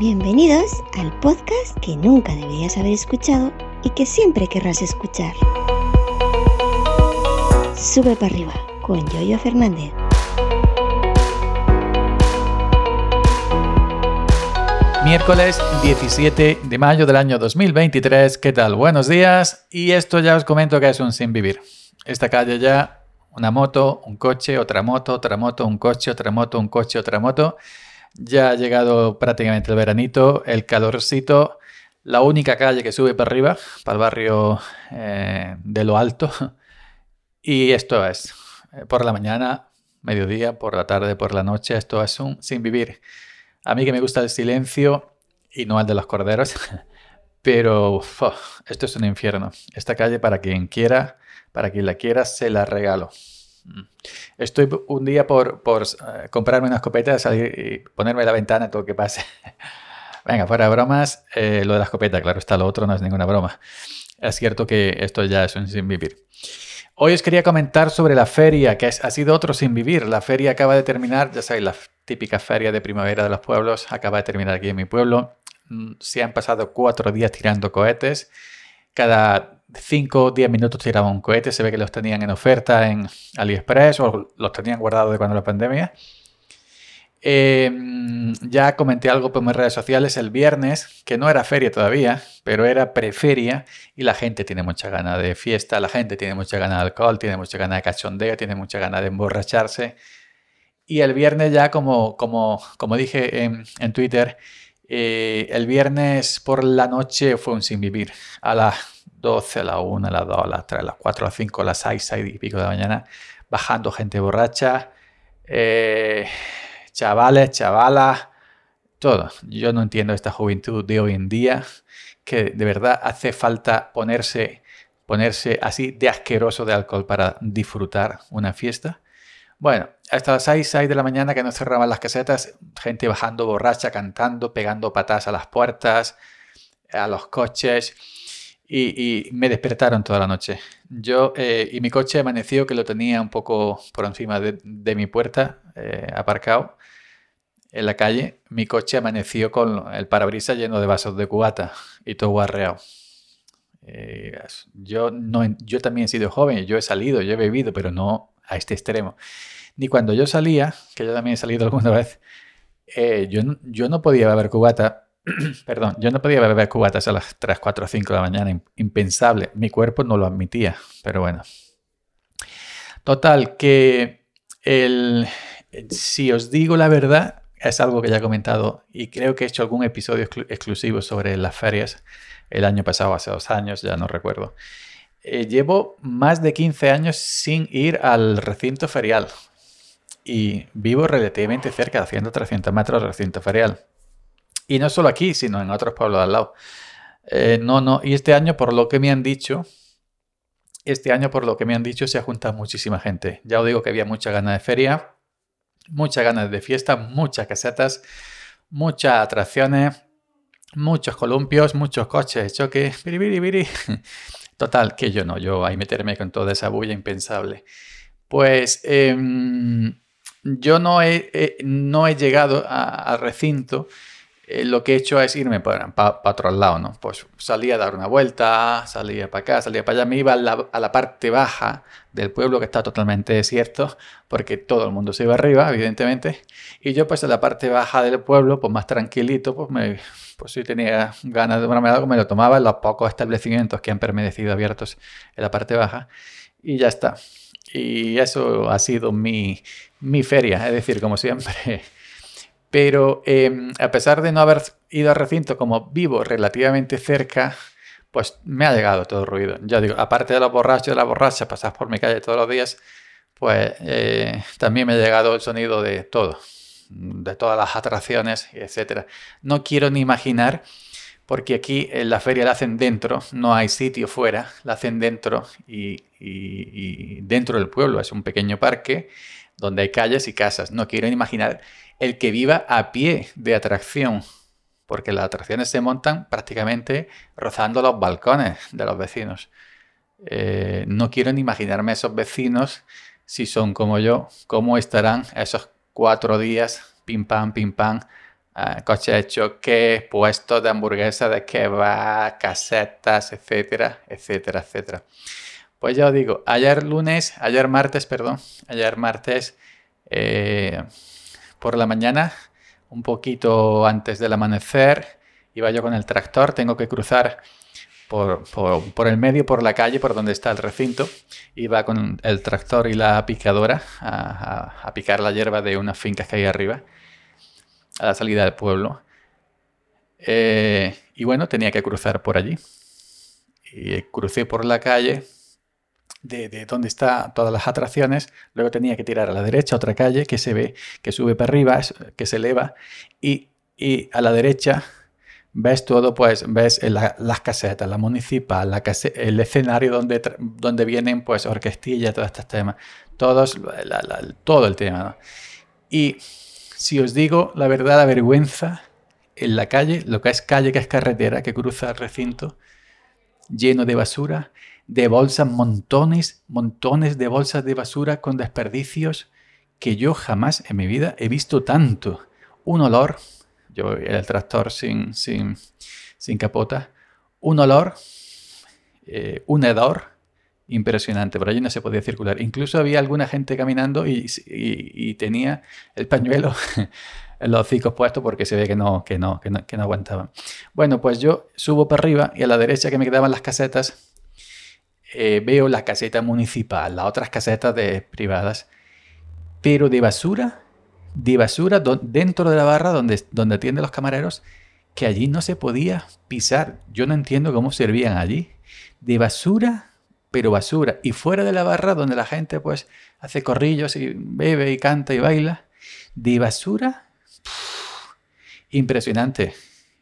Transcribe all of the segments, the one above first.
Bienvenidos al podcast que nunca deberías haber escuchado y que siempre querrás escuchar. Sube para arriba con Yoyo Fernández. Miércoles 17 de mayo del año 2023. ¿Qué tal? Buenos días. Y esto ya os comento que es un sin vivir. Esta calle ya, una moto, un coche, otra moto, otra moto, un coche, otra moto, un coche, otra moto. Ya ha llegado prácticamente el veranito, el calorcito. La única calle que sube para arriba, para el barrio eh, de lo alto. Y esto es, eh, por la mañana, mediodía, por la tarde, por la noche, esto es un sin vivir. A mí que me gusta el silencio y no el de los corderos, pero esto es un infierno. Esta calle para quien quiera, para quien la quiera, se la regalo. Mm. Estoy un día por, por eh, comprarme una escopeta, salir y ponerme la ventana, todo que pase. Venga, fuera bromas, eh, lo de la escopeta, claro está, lo otro no es ninguna broma. Es cierto que esto ya es un sin vivir. Hoy os quería comentar sobre la feria, que ha sido otro sin vivir. La feria acaba de terminar, ya sabéis, la típica feria de primavera de los pueblos acaba de terminar aquí en mi pueblo. Mm, se han pasado cuatro días tirando cohetes. Cada cinco o diez minutos tiraban un cohete. Se ve que los tenían en oferta en AliExpress o los tenían guardados de cuando la pandemia. Em, ya comenté algo por mis redes sociales el viernes, que no era feria todavía, pero era preferia y la gente tiene mucha gana de fiesta, la gente tiene mucha gana de alcohol, tiene mucha gana de cachondeo, tiene mucha gana de emborracharse. Y el viernes ya, como, como, como dije en, Twitter, eh, el viernes por la noche fue un sin vivir. A las 12, a las 1, a las 2, a las 3, a las 4, a las 5, a las 6, 6 y pico de la mañana, bajando gente borracha. Eh, chavales, chavalas, todo. Yo no entiendo esta juventud de hoy en día, que de verdad hace falta ponerse, ponerse así de asqueroso de alcohol para disfrutar una fiesta. Bueno, hasta las 6, 6 de la mañana que no cerraban las casetas, gente bajando borracha, cantando, pegando patas a las puertas, a los coches. Y, me despertaron toda la noche. Yo eh, y mi coche amaneció que lo tenía un poco por encima de, mi puerta, eh, aparcado en la calle, mi coche amaneció con el parabrisas lleno de vasos de cubata y todo guarreado. Eh, yo, no, yo también he sido joven, yo he salido, yo he bebido, pero no a este extremo. Ni cuando yo salía, que yo también he salido alguna vez, eh, yo, yo no podía beber cubata, perdón, yo no podía beber cubatas a las 3, 4, 5 de la mañana, impensable. Mi cuerpo no lo admitía, pero bueno. Total, que el, si os digo la verdad, es algo que ya he comentado y creo que he hecho algún episodio exclusivo sobre las ferias el año pasado, hace dos años, ya no recuerdo. Eh, llevo más de 15 años sin ir al recinto ferial y vivo relativamente cerca, haciendo 300 metros del recinto ferial. Y no solo aquí, sino en otros pueblos al lado. Eh, no, no, y este año, por lo que me han dicho, este año, por lo que me han dicho, se ha juntado muchísima gente. Ya os digo que había mucha gana de feria muchas ganas de fiesta, muchas casetas, muchas atracciones, muchos columpios, muchos coches, choque, biri, Total, que yo no, yo ahí meterme con toda esa bulla impensable. Pues em, yo no he, no he llegado al recinto eh, lo que he hecho es irme para, otro lado, ¿no? Pues salía a dar una vuelta, salía para acá, salía para allá, me iba a la, parte baja del pueblo que está totalmente desierto, porque todo el mundo se iba arriba, evidentemente, y yo pues en la parte baja del pueblo, pues más tranquilito, pues me, pues si tenía ganas de tomarme algo, me lo tomaba en los pocos establecimientos que han permanecido abiertos en la parte baja, y ya está. Y eso ha sido mi, mi feria, es decir, como siempre pero em, a pesar de no haber ido al recinto como vivo relativamente cerca, pues me ha llegado todo el ruido. Ya digo, aparte de los borrachos y de la borracha, pasas por mi calle todos los días, pues eh, también me ha llegado el sonido de todo, de todas las atracciones, etc. No quiero ni imaginar, porque aquí en la feria la hacen dentro, no hay sitio fuera, la hacen dentro y dentro del pueblo, es un pequeño parque donde hay calles y casas. No quiero ni imaginar el que viva a pie de atracción, porque las atracciones se montan prácticamente rozando los balcones de los vecinos. Eh, no quiero ni imaginarme esos vecinos, si son como yo, cómo estarán esos cuatro días, pim pam, pim pam, ah, coche de choque, puestos de hamburguesa, de kebab, casetas, etcétera, etcétera, etcétera. Pues ya os digo, ayer lunes, ayer martes, perdón, ayer martes eh, por la mañana, un poquito antes del amanecer, iba yo con el tractor, tengo que cruzar por, el medio, por la calle, por donde está el recinto. Iba con el tractor y la picadora a, picar la hierba de unas fincas que hay arriba, a la salida del pueblo. Eh, y bueno, tenía que cruzar por allí. Y crucé por la calle de, de, donde están todas las atracciones. Luego tenía que tirar a la derecha otra calle que se ve, que sube para arriba, que se eleva. Y, y a la derecha ves todo, pues ves las casetas, la municipal, la el escenario donde, donde vienen pues orquestillas, todos estos temas, todos, todo el tema. Y si os digo la verdad, la vergüenza en la calle, lo que es calle, que es carretera, que cruza el recinto, lleno de basura, de bolsas, montones, montones de bolsas de basura con desperdicios que yo jamás en mi vida he visto tanto. Un olor yo el tractor sin, sin, sin capota, un olor, eh, un hedor impresionante. Por allí no se podía circular. Incluso había alguna gente caminando y, y, tenía el pañuelo en los hocicos puestos porque se ve que no, que, no, que, no, que no aguantaban. Bueno, pues yo subo para arriba y a la derecha que me quedaban las casetas, eh, veo la caseta municipal, las otras casetas de, privadas, pero de basura de basura dentro de la barra donde, donde atienden los camareros que allí no se podía pisar. Yo no entiendo cómo servían allí. De basura, pero basura. Y fuera de la barra donde la gente pues hace corrillos y bebe y canta y baila. De basura, impresionante.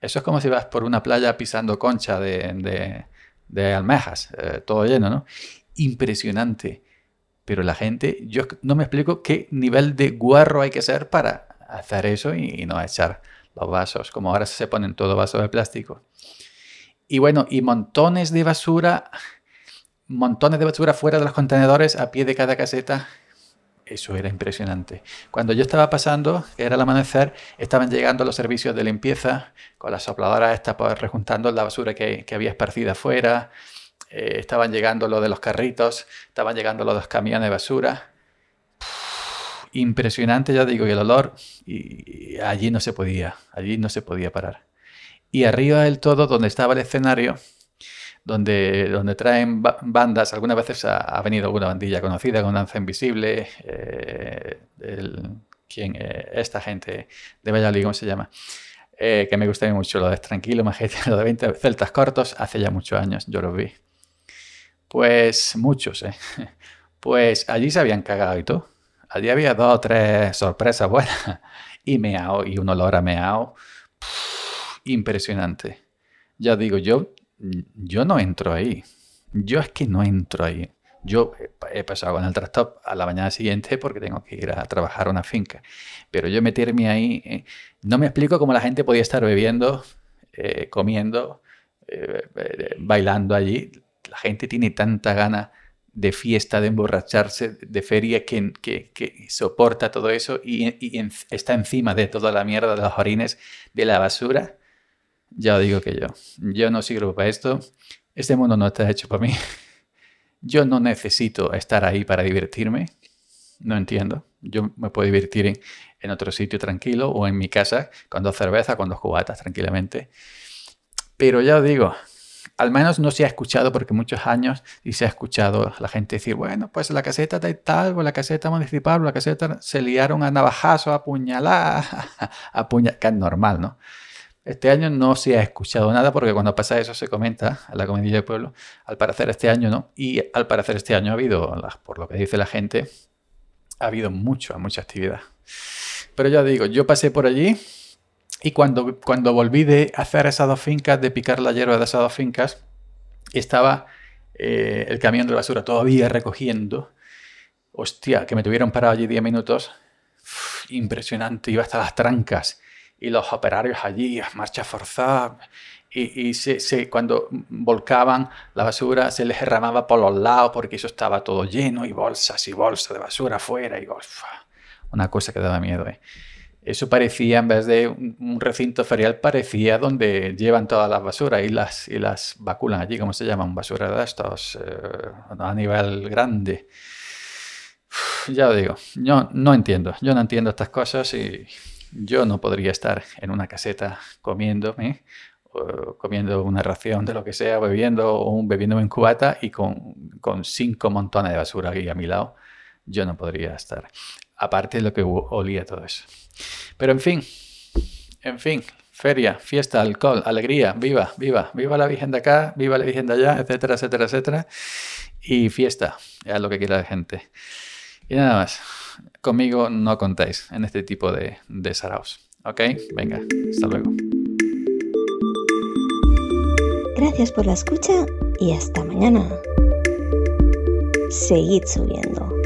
Eso es como si vas por una playa pisando concha de, de, almejas, eh, todo lleno, ¿no? Impresionante. Pero la gente, yo no me explico qué nivel de guarro hay que ser para hacer eso y, no echar los vasos, como ahora se ponen todo vasos de plástico. Y bueno, y montones de basura, montones de basura fuera de los contenedores a pie de cada caseta. Eso era impresionante. Cuando yo estaba pasando, que era el amanecer, estaban llegando los servicios de limpieza con las sopladoras estas, pues, rejuntando la basura que, había esparcida afuera. Eh, estaban llegando lo de los carritos, estaban llegando los camiones de basura. impresionante, ya digo, y el olor, y, allí no se podía, allí no se podía parar. Y arriba del todo, donde estaba el escenario, donde, donde traen bandas, algunas veces ha, venido alguna bandilla conocida con Danza Invisible, eh, ¿quién, eh, esta gente de Valladolid, ¿cómo se llama? que me gusta mucho, lo de Tranquilo, Majete, lo de 20 Celtas Cortos, hace ya muchos años, yo lo vi. Pues muchos, ¿eh? Pues allí se habían cagado y todo. Allí había dos o tres sorpresas buenas. Y meao, y un olor a meao. impresionante. Ya digo, yo, yo no entro ahí. Yo es que no entro ahí. Yo he pasado con el tractor a la mañana siguiente porque tengo que ir a trabajar a una finca. Pero yo meterme ahí, eh, no me explico cómo la gente podía estar bebiendo, eh, comiendo, bailando allí la gente tiene tanta gana de fiesta, de emborracharse, de feria, que, soporta todo eso y, está encima de toda la mierda de los orines, de la basura. Ya digo que yo, yo no sirvo para esto. Este mundo no está hecho para mí. Yo no necesito estar ahí para divertirme. No entiendo. Yo me puedo divertir en, otro sitio tranquilo o en mi casa con dos cervezas, con cubatas tranquilamente. Pero ya digo, al menos no se ha escuchado porque muchos años y se ha escuchado la gente decir, bueno, pues la caseta de tal o la caseta municipal o la caseta se liaron a navajazo, a puñalar, a puñalar, que es normal, ¿no? Este año no se ha escuchado nada porque cuando pasa eso se comenta a la comidilla del pueblo. Al parecer este año no. Y al parecer este año ha habido, por lo que dice la gente, ha habido mucho, mucha actividad. Pero ya digo, yo pasé por allí y cuando, cuando volví de hacer esas dos fincas, de picar la hierba de esas dos fincas, estaba eh, el camión de basura todavía recogiendo. Hostia, que me tuvieron parado allí 10 minutos. impresionante, iba hasta las trancas. Y los operarios allí, marcha forzada. Y, y se, cuando volcaban la basura se les derramaba por los lados porque eso estaba todo lleno y bolsas y bolsas de basura afuera. Y una cosa que daba miedo. ¿eh? eso parecía, en vez de un recinto ferial, parecía donde llevan todas las basuras y las, y las vaculan allí, ¿cómo se llaman? Basura de estos, eh, a nivel grande. ya lo digo, yo no entiendo, yo no entiendo estas cosas y yo no podría estar en una caseta comiendo, ¿eh? comiendo una ración de lo que sea, bebiendo o bebiendo en cubata y con, con cinco montones de basura aquí a mi lado. Yo no podría estar. Aparte de lo que olía todo eso. Pero en fin, en fin, feria, fiesta, alcohol, alegría, viva, viva, viva la Virgen de acá, viva la Virgen de allá, etcétera, etcétera, etcétera. Y fiesta, es lo que quiere la gente. Y nada más, conmigo no contáis en este tipo de, de saraos. ¿Ok? Venga, hasta luego. Gracias por la escucha y hasta mañana. Seguid subiendo.